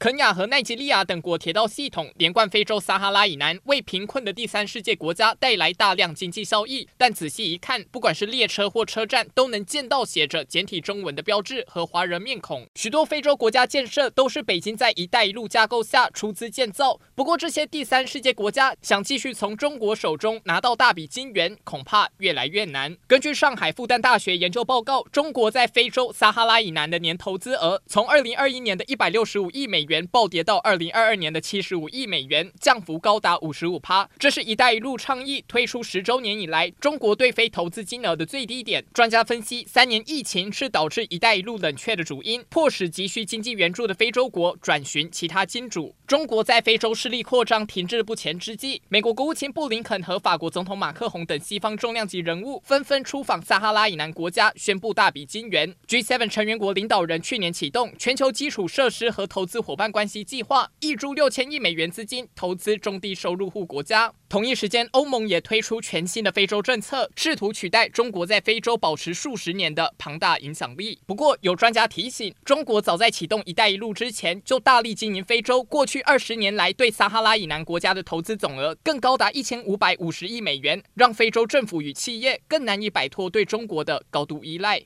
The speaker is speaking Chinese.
肯亚和奈及利亚等国铁道系统连贯非洲撒哈拉以南，为贫困的第三世界国家带来大量经济效益。但仔细一看，不管是列车或车站，都能见到写着简体中文的标志和华人面孔。许多非洲国家建设都是北京在“一带一路”架构下出资建造。不过，这些第三世界国家想继续从中国手中拿到大笔金元，恐怕越来越难。根据上海复旦大学研究报告，中国在非洲撒哈拉以南的年投资额，从二零二一年的一百六十五亿美元。元暴跌到二零二二年的七十五亿美元，降幅高达五十五趴。这是一带一路倡议推出十周年以来，中国对非投资金额的最低点。专家分析，三年疫情是导致一带一路冷却的主因，迫使急需经济援助的非洲国转寻其他金主。中国在非洲势力扩张停滞不前之际，美国国务卿布林肯和法国总统马克宏等西方重量级人物纷纷出访撒哈拉以南国家，宣布大笔金援。G7 成员国领导人去年启动全球基础设施和投资伙伴。办关系计划挹注六千亿美元资金投资中低收入户国家。同一时间，欧盟也推出全新的非洲政策，试图取代中国在非洲保持数十年的庞大影响力。不过，有专家提醒，中国早在启动“一带一路”之前，就大力经营非洲。过去二十年来，对撒哈拉以南国家的投资总额更高达一千五百五十亿美元，让非洲政府与企业更难以摆脱对中国的高度依赖。